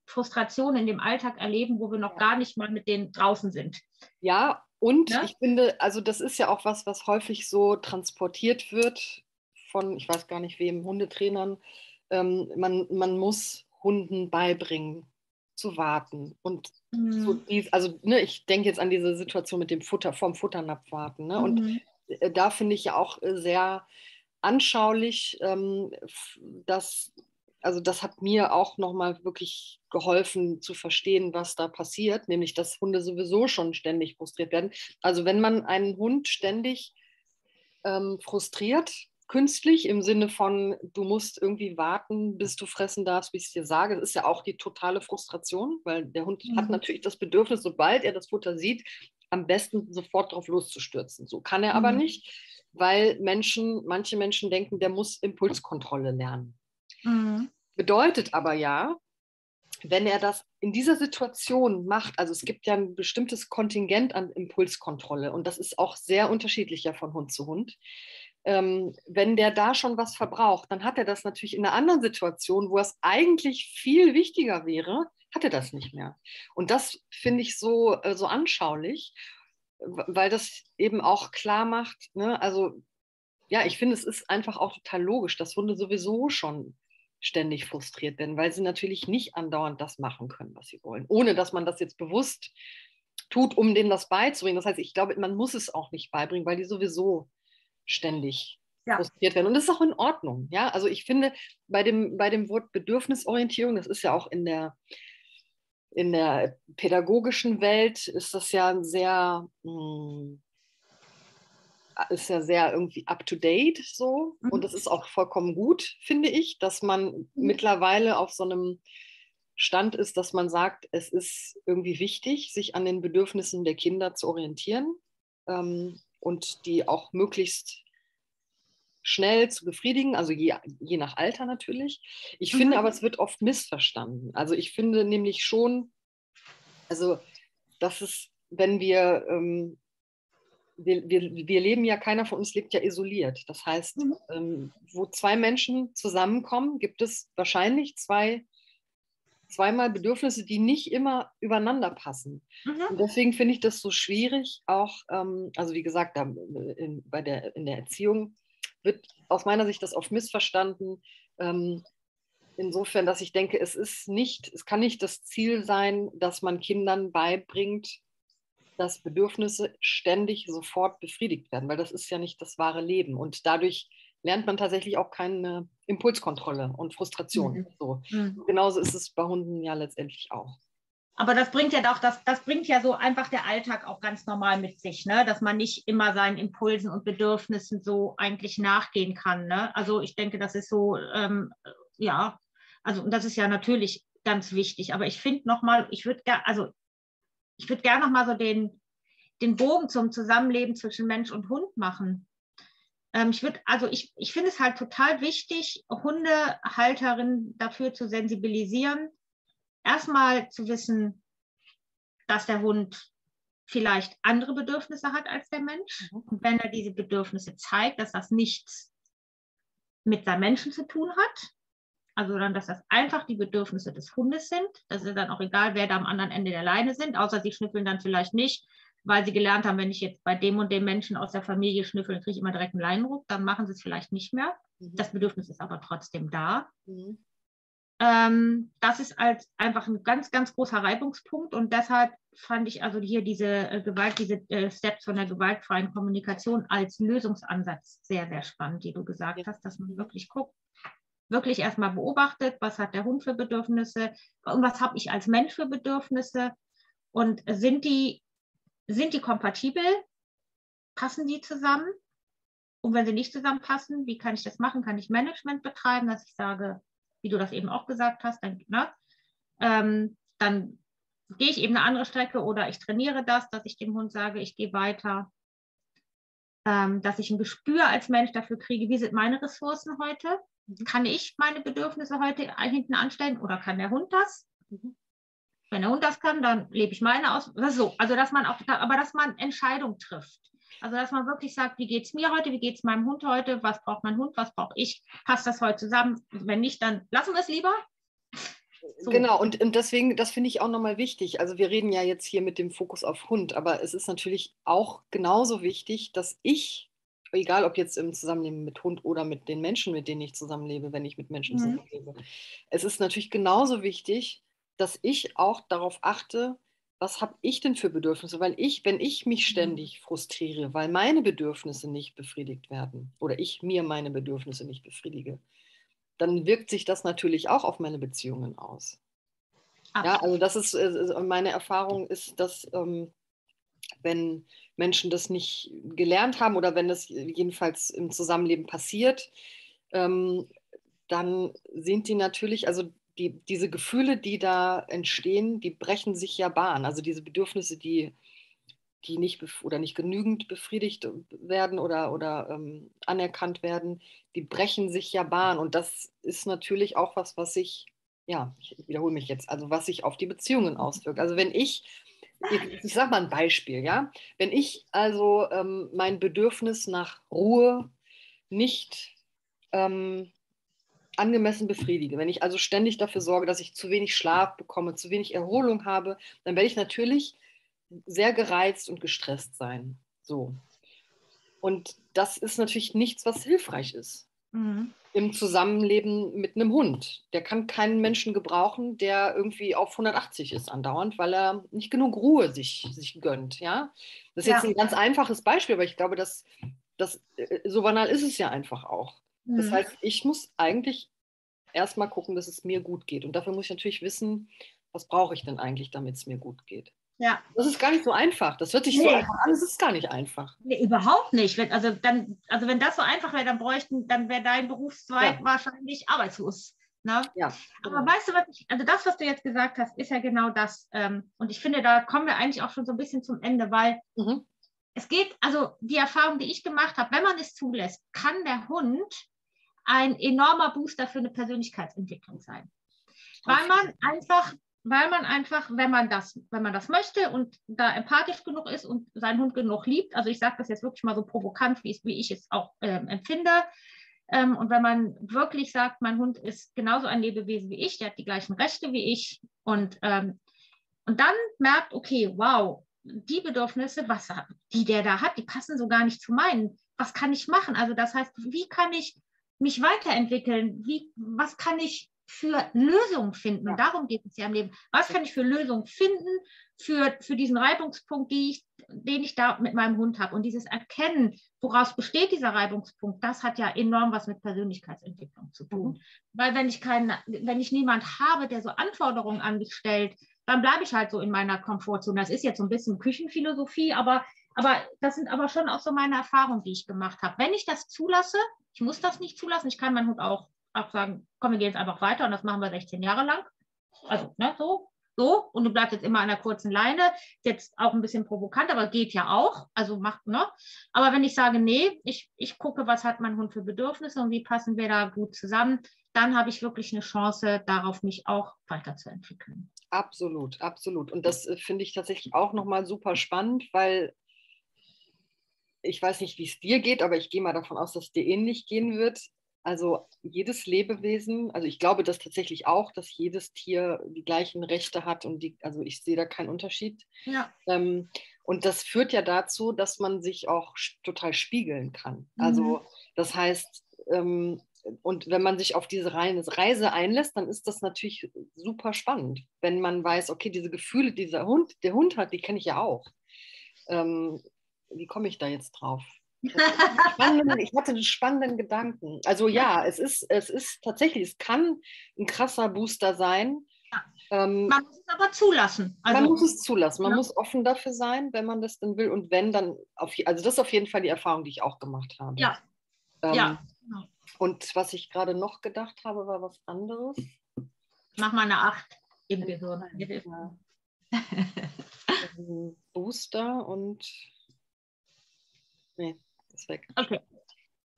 Frustrationen in dem Alltag erleben, wo wir noch gar nicht mal mit denen draußen sind. Ja, und Ne? ich finde, also das ist ja auch was, was häufig so transportiert wird von, ich weiß gar nicht wem, Hundetrainern. Ähm, man, man muss Hunden beibringen zu warten und so Mhm. dies, also ne, ich denke jetzt an diese Situation mit dem Futter, vom Futternapf warten. Ne? Und Mhm. äh, da finde ich ja auch äh, sehr anschaulich, ähm, dass, also das hat mir auch nochmal wirklich geholfen zu verstehen, was da passiert, nämlich dass Hunde sowieso schon ständig frustriert werden. Also wenn man einen Hund ständig ähm, frustriert, künstlich im Sinne von, du musst irgendwie warten, bis du fressen darfst, wie ich es dir sage. Das ist ja auch die totale Frustration, weil der Hund hat Mhm. natürlich das Bedürfnis, sobald er das Futter sieht, am besten sofort drauf loszustürzen. So kann er aber Mhm. nicht, weil Menschen, manche Menschen denken, der muss Impulskontrolle lernen. Mhm. Bedeutet aber ja, wenn er das in dieser Situation macht, also es gibt ja ein bestimmtes Kontingent an Impulskontrolle und das ist auch sehr unterschiedlich ja von Hund zu Hund. Ähm, wenn der da schon was verbraucht, dann hat er das natürlich in einer anderen Situation, wo es eigentlich viel wichtiger wäre, hat er das nicht mehr. Und das finde ich so, äh, so anschaulich, weil das eben auch klar macht, ne? also ja, ich finde, es ist einfach auch total logisch, dass Hunde sowieso schon ständig frustriert werden, weil sie natürlich nicht andauernd das machen können, was sie wollen, ohne dass man das jetzt bewusst tut, um denen das beizubringen. Das heißt, ich glaube, man muss es auch nicht beibringen, weil die sowieso ständig Ja. frustriert werden. Und das ist auch in Ordnung. Ja, also ich finde, bei dem, bei dem Wort Bedürfnisorientierung, das ist ja auch in der, in der pädagogischen Welt, ist das ja sehr, mh, ist ja sehr irgendwie up to date so. Mhm. Und das ist auch vollkommen gut, finde ich, dass man mittlerweile auf so einem Stand ist, dass man sagt, es ist irgendwie wichtig, sich an den Bedürfnissen der Kinder zu orientieren ähm, und die auch möglichst schnell zu befriedigen, also je, je nach Alter natürlich. Ich mhm. finde aber, es wird oft missverstanden. Also ich finde nämlich schon, also dass es, wenn wir, ähm, wir, wir, wir leben ja, keiner von uns lebt ja isoliert. Das heißt, mhm. ähm, wo zwei Menschen zusammenkommen, gibt es wahrscheinlich zwei zweimal Bedürfnisse, die nicht immer übereinander passen. Mhm. Und deswegen finde ich das so schwierig, auch, ähm, also wie gesagt, da, in, bei der, in der Erziehung wird aus meiner Sicht das oft missverstanden. Ähm, insofern, dass ich denke, es ist nicht, es kann nicht das Ziel sein, dass man Kindern beibringt, dass Bedürfnisse ständig sofort befriedigt werden, weil das ist ja nicht das wahre Leben. Und dadurch lernt man tatsächlich auch keine Impulskontrolle und Frustration. Mhm. So. Mhm. Genauso ist es bei Hunden ja letztendlich auch. Aber das bringt ja doch, das, das bringt ja so einfach der Alltag auch ganz normal mit sich, ne? dass man nicht immer seinen Impulsen und Bedürfnissen so eigentlich nachgehen kann. Ne? Also ich denke, das ist so, ähm, ja, also das ist ja natürlich ganz wichtig. Aber ich finde nochmal, ich würde gerne, also ich würde gerne nochmal so den, den Bogen zum Zusammenleben zwischen Mensch und Hund machen. Ähm, ich würde, also ich, ich finde es halt total wichtig, Hundehalterinnen dafür zu sensibilisieren, erstmal zu wissen, dass der Hund vielleicht andere Bedürfnisse hat als der Mensch. Mhm. Und wenn er diese Bedürfnisse zeigt, dass das nichts mit seinem Menschen zu tun hat. Also dann, dass das einfach die Bedürfnisse des Hundes sind. Das ist dann auch egal, wer da am anderen Ende der Leine sind, außer sie schnüffeln dann vielleicht nicht weil sie gelernt haben, wenn ich jetzt bei dem und dem Menschen aus der Familie schnüffel, kriege ich immer direkt einen Leinenruck, dann machen sie es vielleicht nicht mehr. Mhm. Das Bedürfnis ist aber trotzdem da. Mhm. Ähm, das ist als einfach ein ganz, ganz großer Reibungspunkt und deshalb fand ich also hier diese äh, Gewalt, diese äh, Steps von der gewaltfreien Kommunikation als Lösungsansatz sehr, sehr spannend, die du gesagt ja. hast, dass man wirklich guckt, wirklich erstmal beobachtet, was hat der Hund für Bedürfnisse und was habe ich als Mensch für Bedürfnisse und sind die sind die kompatibel? Passen die zusammen? Und wenn sie nicht zusammenpassen, wie kann ich das machen? Kann ich Management betreiben, dass ich sage, wie du das eben auch gesagt hast, dann, ne, ähm, dann gehe ich eben eine andere Strecke oder ich trainiere das, dass ich dem Hund sage, ich gehe weiter, ähm, dass ich ein Gespür als Mensch dafür kriege, wie sind meine Ressourcen heute? Mhm. Kann ich meine Bedürfnisse heute hinten anstellen oder kann der Hund das? Mhm. Wenn der Hund das kann, dann lebe ich meine aus. So. Also, dass man auch, aber dass man Entscheidungen trifft. Also, dass man wirklich sagt, wie geht es mir heute, wie geht es meinem Hund heute, was braucht mein Hund, was brauche ich, passt das heute zusammen? Wenn nicht, dann lassen wir es lieber. So. Genau, und, und deswegen, das finde ich auch nochmal wichtig. Also wir reden ja jetzt hier mit dem Fokus auf Hund, aber es ist natürlich auch genauso wichtig, dass ich, egal ob jetzt im Zusammenleben mit Hund oder mit den Menschen, mit denen ich zusammenlebe, wenn ich mit Menschen mhm. zusammenlebe, es ist natürlich genauso wichtig, dass ich auch darauf achte, was habe ich denn für Bedürfnisse? Weil ich, wenn ich mich mhm. ständig frustriere, weil meine Bedürfnisse nicht befriedigt werden oder ich mir meine Bedürfnisse nicht befriedige, dann wirkt sich das natürlich auch auf meine Beziehungen aus. Ach. Ja, also das ist äh, meine Erfahrung ist, dass ähm, wenn Menschen das nicht gelernt haben oder wenn das jedenfalls im Zusammenleben passiert, ähm, dann sind die natürlich, also die, diese Gefühle, die da entstehen, die brechen sich ja Bahn. Also diese Bedürfnisse, die, die nicht oder nicht genügend befriedigt werden oder, oder ähm, anerkannt werden, die brechen sich ja Bahn. Und das ist natürlich auch was, was sich, ja, ich wiederhole mich jetzt, also was sich auf die Beziehungen auswirkt. Also wenn ich, ich, ich sage mal ein Beispiel, ja, wenn ich also ähm, mein Bedürfnis nach Ruhe nicht ähm, angemessen befriedige, wenn ich also ständig dafür sorge, dass ich zu wenig Schlaf bekomme, zu wenig Erholung habe, dann werde ich natürlich sehr gereizt und gestresst sein. So. Und das ist natürlich nichts, was hilfreich ist. Mhm. Im Zusammenleben mit einem Hund. Der kann keinen Menschen gebrauchen, der irgendwie auf 180 ist andauernd, weil er nicht genug Ruhe sich, sich gönnt. Ja? Das ist ja. jetzt ein ganz einfaches Beispiel, aber ich glaube, dass, dass äh, so banal ist es ja einfach auch. Das mhm. heißt, ich muss eigentlich erstmal gucken, dass es mir gut geht. Und dafür muss ich natürlich wissen, was brauche ich denn eigentlich, damit es mir gut geht. Ja. Das ist gar nicht so einfach. Das hört sich nee. so einfach an, es ist gar nicht einfach. Nee, überhaupt nicht. Wenn, also, dann, also wenn das so einfach wäre, dann bräuchten, dann wäre dein Berufszweig ja. wahrscheinlich arbeitslos. Ne? Ja, genau. Aber weißt du, was ich, also das, was du jetzt gesagt hast, ist ja genau das. Ähm, und ich finde, da kommen wir eigentlich auch schon so ein bisschen zum Ende, weil mhm es geht, also die Erfahrung, die ich gemacht habe, wenn man es zulässt, kann der Hund ein enormer Booster für eine Persönlichkeitsentwicklung sein. Weil man einfach, weil man einfach, wenn man das, wenn man das möchte und da empathisch genug ist und seinen Hund genug liebt, also ich sage das jetzt wirklich mal so provokant, wie, wie ich es auch ähm, empfinde, ähm, und wenn man wirklich sagt, mein Hund ist genauso ein Lebewesen wie ich, der hat die gleichen Rechte wie ich und, ähm, und dann merkt, okay, wow, die Bedürfnisse, was, die der da hat, die passen so gar nicht zu meinen. Was kann ich machen? Also das heißt, wie kann ich mich weiterentwickeln? Wie, was kann ich für Lösungen finden? Und darum geht es ja im Leben. Was kann ich für Lösungen finden für, für diesen Reibungspunkt, die ich, den ich da mit meinem Hund habe? Und dieses Erkennen, woraus besteht dieser Reibungspunkt, das hat ja enorm was mit Persönlichkeitsentwicklung zu tun. Mhm. Weil wenn ich keinen, wenn ich niemand habe, der so Anforderungen an mich stellt, dann bleibe ich halt so in meiner Komfortzone. Das ist jetzt so ein bisschen Küchenphilosophie, aber, aber das sind aber schon auch so meine Erfahrungen, die ich gemacht habe. Wenn ich das zulasse, ich muss das nicht zulassen, ich kann meinen Hund auch, auch sagen, komm, wir gehen jetzt einfach weiter und das machen wir 16 Jahre lang. Also, ne, so, so, und du bleibst jetzt immer an einer kurzen Leine. Jetzt auch ein bisschen provokant, aber geht ja auch. Also macht, ne? Aber wenn ich sage, nee, ich, ich gucke, was hat mein Hund für Bedürfnisse und wie passen wir da gut zusammen, dann habe ich wirklich eine Chance, darauf mich auch weiterzuentwickeln. Absolut, absolut. Und das äh, finde ich tatsächlich auch nochmal super spannend, weil ich weiß nicht, wie es dir geht, aber ich gehe mal davon aus, dass es dir ähnlich gehen wird. Also jedes Lebewesen, also ich glaube das tatsächlich auch, dass jedes Tier die gleichen Rechte hat und die, also ich sehe da keinen Unterschied. Ja. Ähm, und das führt ja dazu, dass man sich auch total spiegeln kann. Also mhm. das heißt, ähm, und wenn man sich auf diese Reise einlässt, dann ist das natürlich super spannend, wenn man weiß, okay, diese Gefühle, die dieser Hund, der Hund hat, die kenne ich ja auch. Ähm, wie komme ich da jetzt drauf? <laughs> ich hatte einen spannenden Gedanken. Also ja, es ist, es ist tatsächlich, es kann ein krasser Booster sein. Ja. Ähm, man muss es aber zulassen. Also, man muss es zulassen. Man ja. muss offen dafür sein, wenn man das denn will. Und wenn, dann auf, also das ist auf jeden Fall die Erfahrung, die ich auch gemacht habe. Ja. Ähm, ja. Und was ich gerade noch gedacht habe, war was anderes. Mach mal eine Acht im Gehirn. <laughs> Booster und. Nee, ist weg. Okay.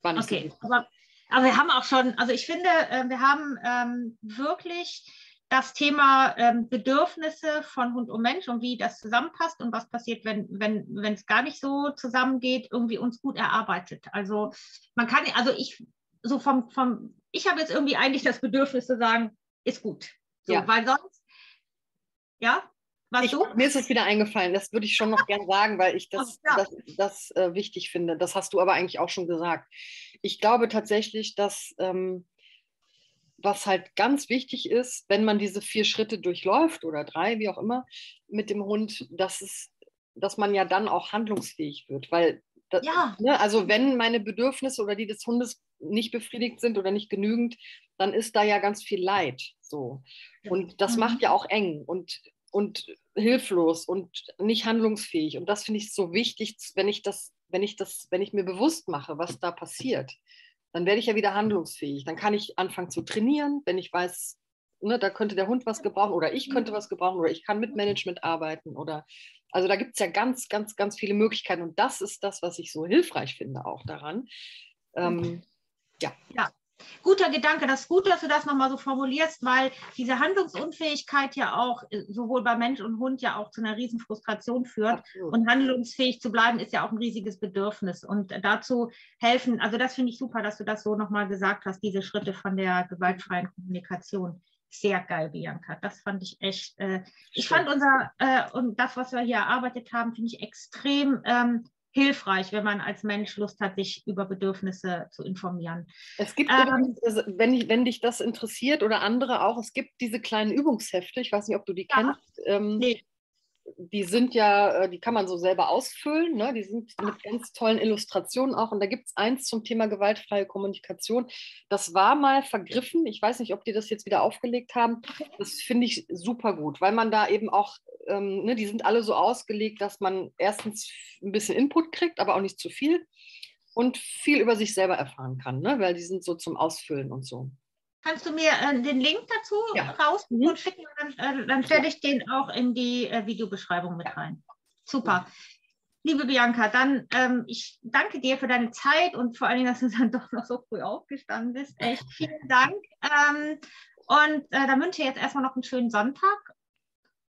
War nicht okay. So aber, aber, wir haben auch schon, also ich finde, äh, wir haben ähm, wirklich das Thema ähm, Bedürfnisse von Hund und Mensch und wie das zusammenpasst und was passiert, wenn wenn wenn es gar nicht so zusammengeht, irgendwie uns gut erarbeitet. Also man kann, also ich so vom, vom ich habe jetzt irgendwie eigentlich das Bedürfnis zu sagen, ist gut. So, ja. Weil sonst, ja, ich? Mir ist es wieder eingefallen, das würde ich schon noch gern sagen, weil ich das, ja. das, das äh, wichtig finde. Das hast du aber eigentlich auch schon gesagt. Ich glaube tatsächlich, dass ähm, was halt ganz wichtig ist, wenn man diese vier Schritte durchläuft oder drei, wie auch immer, mit dem Hund, dass, es, dass man ja dann auch handlungsfähig wird. Weil, das, ja. ne, also wenn meine Bedürfnisse oder die des Hundes nicht befriedigt sind oder nicht genügend, dann ist da ja ganz viel Leid. So. Und das mhm. macht ja auch eng und, und hilflos und nicht handlungsfähig. Und das finde ich so wichtig, wenn ich das, wenn ich das, wenn ich mir bewusst mache, was da passiert, dann werde ich ja wieder handlungsfähig. Dann kann ich anfangen zu trainieren, wenn ich weiß, ne, da könnte der Hund was gebrauchen oder ich könnte was gebrauchen oder ich kann mit Management arbeiten oder also da gibt es ja ganz, ganz, ganz viele Möglichkeiten und das ist das, was ich so hilfreich finde auch daran. Ähm, ja. ja. Guter Gedanke, das ist gut, dass du das nochmal so formulierst, weil diese Handlungsunfähigkeit ja auch äh, sowohl bei Mensch und Hund ja auch zu einer riesen Frustration führt. Absolut. Und handlungsfähig zu bleiben ist ja auch ein riesiges Bedürfnis. Und dazu helfen, also das finde ich super, dass du das so nochmal gesagt hast, diese Schritte von der gewaltfreien Kommunikation. Sehr geil, Bianca. Das fand ich echt. Äh, ich fand unser äh, und das, was wir hier erarbeitet haben, finde ich extrem ähm, hilfreich, wenn man als Mensch Lust hat, sich über Bedürfnisse zu informieren. Es gibt, ähm, wenn, ich, wenn dich das interessiert oder andere auch, es gibt diese kleinen Übungshefte, ich weiß nicht, ob du die ja. kennst. Ähm, nee die sind ja, äh, die kann man so selber ausfüllen, ne? die sind mit ganz tollen Illustrationen auch. Und da gibt es eins zum Thema gewaltfreie Kommunikation. Das war mal vergriffen. Ich weiß nicht, ob die das jetzt wieder aufgelegt haben. Das finde ich super gut, weil man da eben auch, ähm, ne, die sind alle so ausgelegt, dass man erstens ein bisschen Input kriegt, aber auch nicht zu viel und viel über sich selber erfahren kann, ne? weil die sind so zum Ausfüllen und so. Kannst du mir äh, den Link dazu ja. raus mhm. und schicken? Dann, äh, dann stelle ich den auch in die äh, Videobeschreibung mit rein. Super. liebe Bianca, dann ähm, ich danke dir für deine Zeit und vor allen Dingen, dass du <laughs> dann doch noch so früh aufgestanden bist. Echt vielen Dank. Ähm, und äh, dann wünsche ich jetzt erstmal noch einen schönen Sonntag.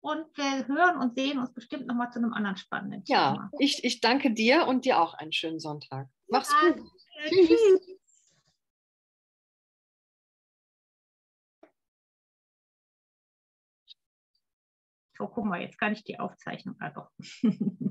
Und wir hören und sehen uns bestimmt nochmal zu einem anderen spannenden Thema. Ja, ich, ich danke dir und dir auch einen schönen Sonntag. Mach's ja, gut. Tschüss. So, guck mal, jetzt kann ich die Aufzeichnung. Doch. <laughs>